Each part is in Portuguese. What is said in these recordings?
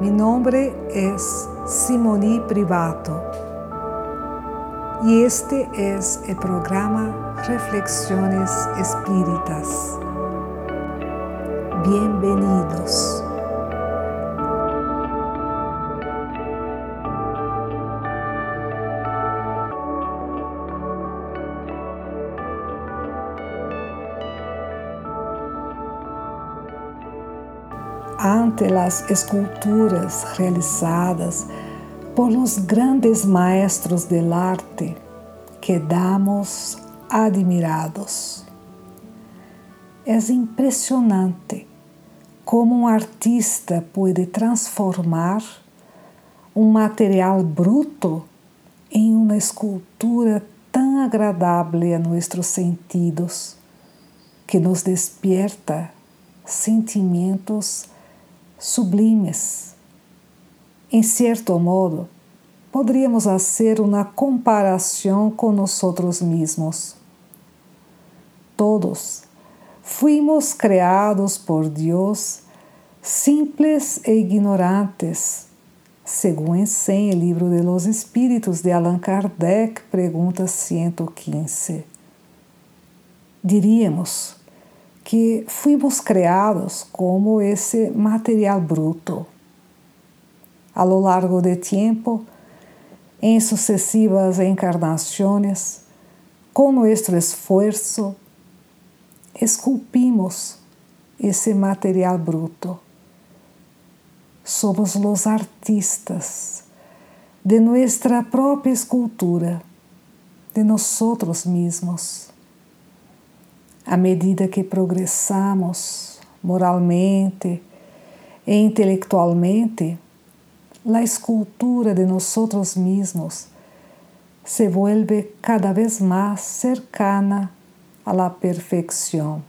Mi nombre es Simoni Privato y este es el programa Reflexiones Espíritas. Bienvenidos. Ante las esculturas realizadas por los grandes maestros del arte, quedamos admirados. Es impresionante como um artista pode transformar um material bruto em uma escultura tão agradável a nossos sentidos, que nos despierta sentimentos sublimes. Em certo modo, poderíamos fazer uma comparação com nós mesmos. Todos fuimos criados por Deus simples e ignorantes. Según ensina o livro de los Espíritos de Allan Kardec, pergunta 115. Diríamos que fuimos criados como esse material bruto. A lo largo de tempo, em sucessivas encarnações, com nosso esforço, esculpimos esse material bruto. Somos os artistas de nossa própria escultura, de nós mesmos à medida que progressamos moralmente e intelectualmente, a escultura de nós mesmos se vuelve cada vez mais cercana a la perfeição.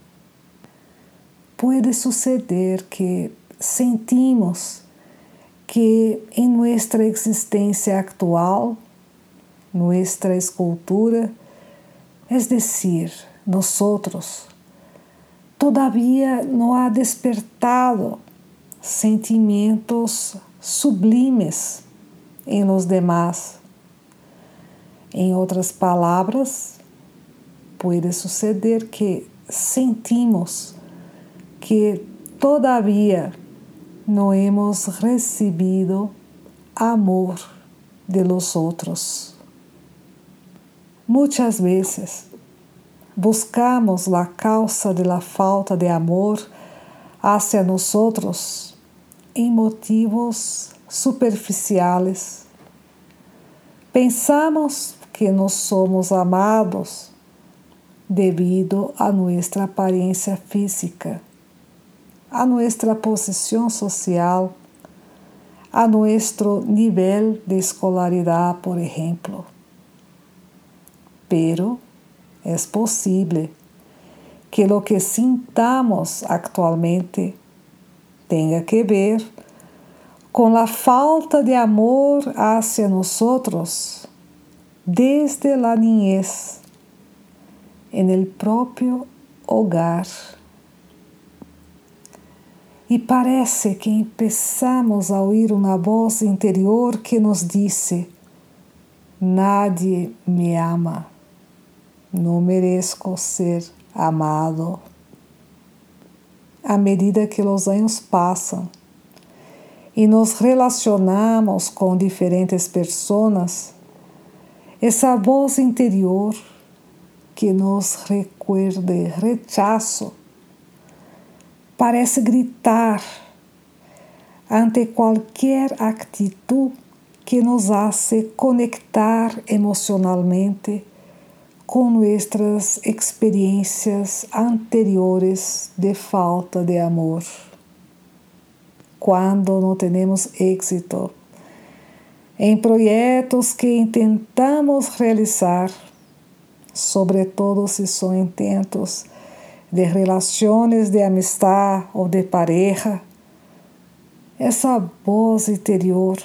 Pode suceder que sentimos que em nossa existência actual, nossa escultura, es decir, nosotros todavía no ha despertado sentimientos sublimes em los demás. Em outras palavras, pode suceder que sentimos que todavía no hemos recibido amor de los outros. Muitas vezes buscamos la causa de la falta de amor hacia nosotros em motivos superficiales. Pensamos que nós somos amados devido a nossa aparência física, a nossa posição social, a nosso nível de escolaridade, por exemplo. Pero es posible que lo que sintamos actualmente tenga que ver con la falta de amor hacia nosotros desde la niñez, en el propio hogar. E parece que empezamos a ouvir uma voz interior que nos disse: Nadie me ama. Não mereço ser amado. À medida que os anos passam e nos relacionamos com diferentes pessoas, essa voz interior que nos recuerde rechazo parece gritar ante qualquer atitude que nos hace conectar emocionalmente com nossas experiências anteriores de falta de amor. Quando não temos êxito em projetos que tentamos realizar, sobretudo se são intentos de relações de amistade ou de pareja, essa voz interior,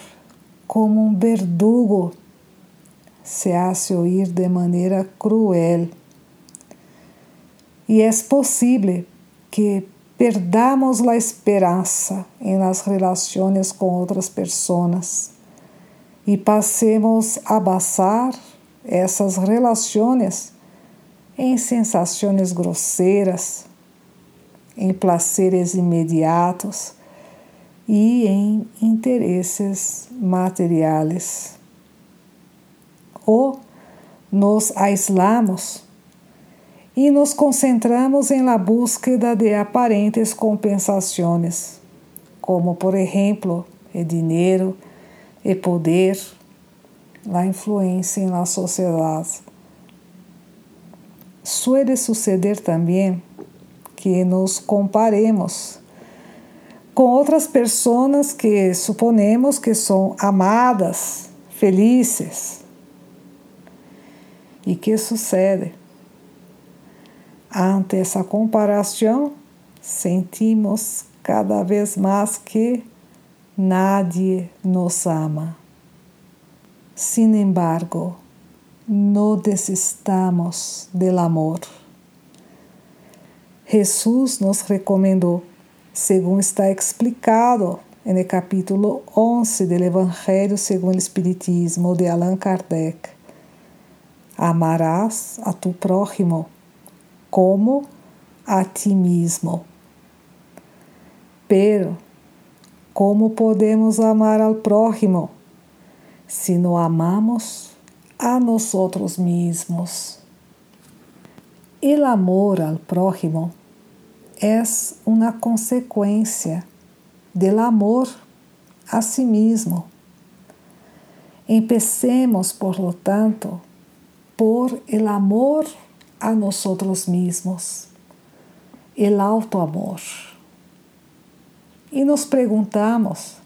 como um verdugo, se hace oír de maneira cruel. E é possível que perdamos a esperança em las relações com outras pessoas e passemos a basar essas relações em sensações grosseiras, em placeres imediatos e em interesses materiais. Ou nos aislamos e nos concentramos em la búsqueda de aparentes compensações, como por exemplo, o dinheiro, e poder, la influência la sociedade. Suele suceder também que nos comparemos com outras pessoas que suponemos que são amadas, felizes. E que sucede? Ante essa comparação, sentimos cada vez mais que nadie nos ama. Sin embargo, no desistamos del amor. Jesús nos recomendou, segundo está explicado no capítulo 11 do Evangelho segundo o Espiritismo de Allan Kardec. Amarás a tu prójimo como a ti mismo. Pero como podemos amar ao prójimo se não amamos a nós mesmos? O amor ao prójimo é uma consequência do amor a si mesmo. Empecemos, por lo tanto, por el amor a nosotros mismos, el autoamor e nos perguntamos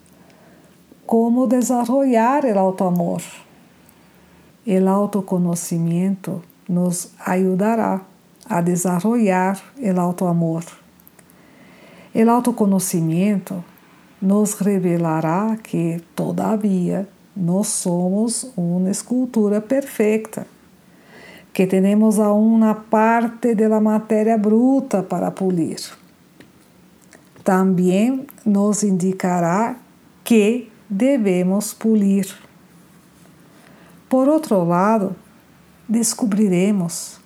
como desarrollar o autoamor. O autoconhecimento nos ajudará a desarrollar o autoamor. O autoconhecimento nos revelará que, todavia, nós somos uma escultura perfeita, que temos aún uma parte da matéria bruta para polir também nos indicará que devemos polir. Por outro lado, descobriremos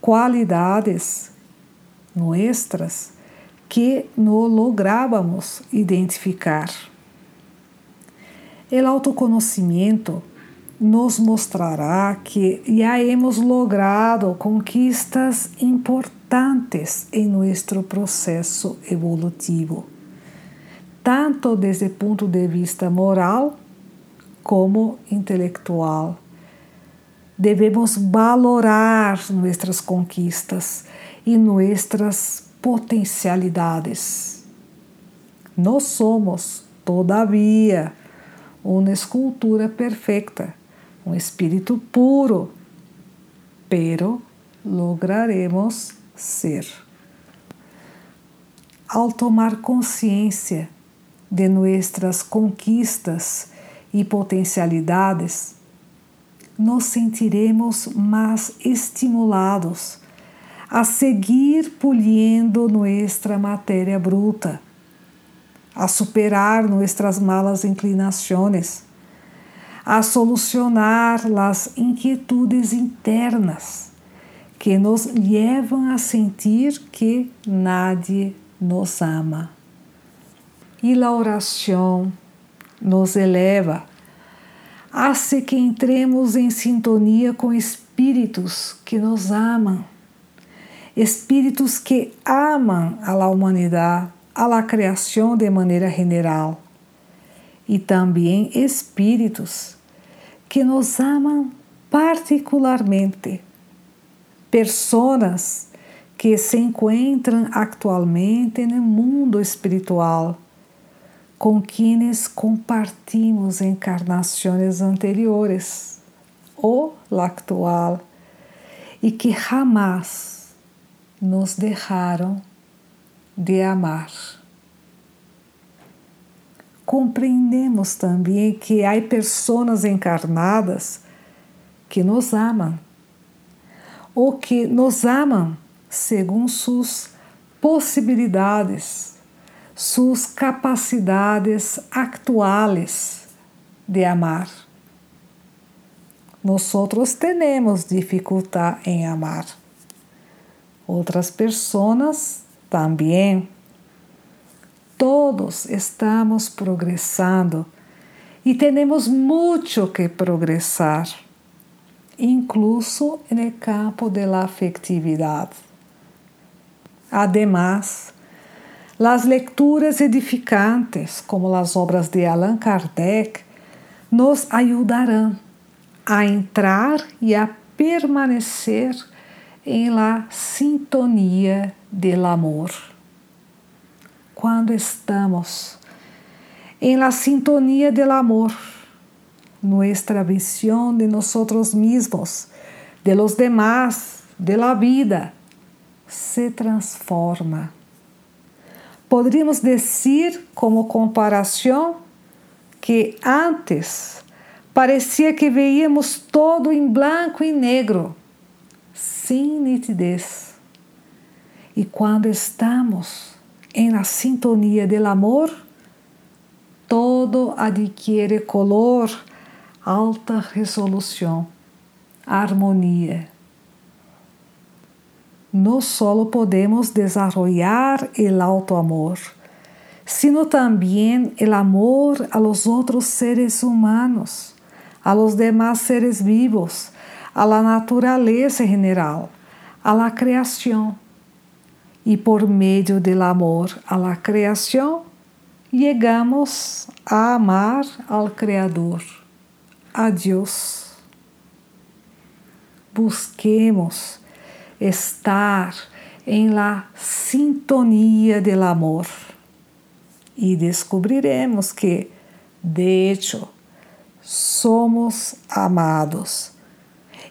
qualidades nuestras que não lográvamos identificar. O autoconhecimento nos mostrará que já hemos logrado conquistas importantes em nosso processo evolutivo, tanto desde o ponto de vista moral como intelectual. Devemos valorar nossas conquistas e nossas potencialidades. Nós somos, todavia, uma escultura perfeita um espírito puro, pero lograremos ser. Ao tomar consciência de nossas conquistas e potencialidades, nos sentiremos mais estimulados a seguir polindo nossa matéria bruta, a superar nossas malas inclinações a solucionar as inquietudes internas que nos levam a sentir que nadie nos ama. E a oração nos eleva, hace que entremos em sintonia com espíritos que nos amam, espíritos que amam a la humanidade, a la criação de maneira general, e também espíritos que nos amam particularmente, pessoas que se encontram atualmente no mundo espiritual, com quienes compartimos encarnações anteriores ou la actual e que jamais nos deixaram de amar compreendemos também que há pessoas encarnadas que nos amam, ou que nos amam segundo suas posibilidades, sus capacidades actuales de amar. Nosotros tenemos dificultad en amar. Outras pessoas também. Todos estamos progressando e temos muito que progressar, incluso no campo da afetividade. Además, as leituras edificantes, como as obras de Allan Kardec, nos ajudarão a entrar e a permanecer em la sintonia del amor. Quando estamos em la sintonia del amor, nuestra visión de nosotros mismos, de los demás, de la vida, se transforma. Podríamos dizer, como comparação, que antes parecia que veíamos todo em branco e negro sem nitidez. E quando estamos em la sintonia del amor, todo adquiere color, alta resolução, harmonia. No solo podemos desarrollar el alto amor, sino también el amor a los otros seres humanos, a los demás seres vivos, a la natureza general, a la criação. E por meio do amor a la criação, chegamos a amar ao Criador, a Deus. Busquemos estar em la sintonia del amor e descobriremos que, de hecho, somos amados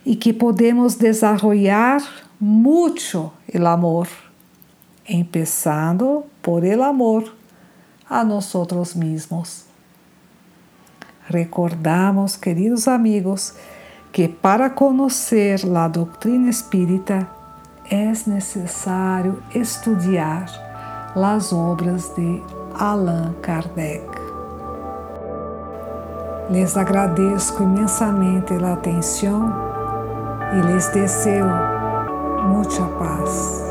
e que podemos desarrollar mucho el amor, empezando por el amor a nosotros mismos. Recordamos, queridos amigos, que para conhecer a doutrina espírita é necessário estudar as obras de Allan Kardec. Les agradeço imensamente a atenção y les deseo mucha paz.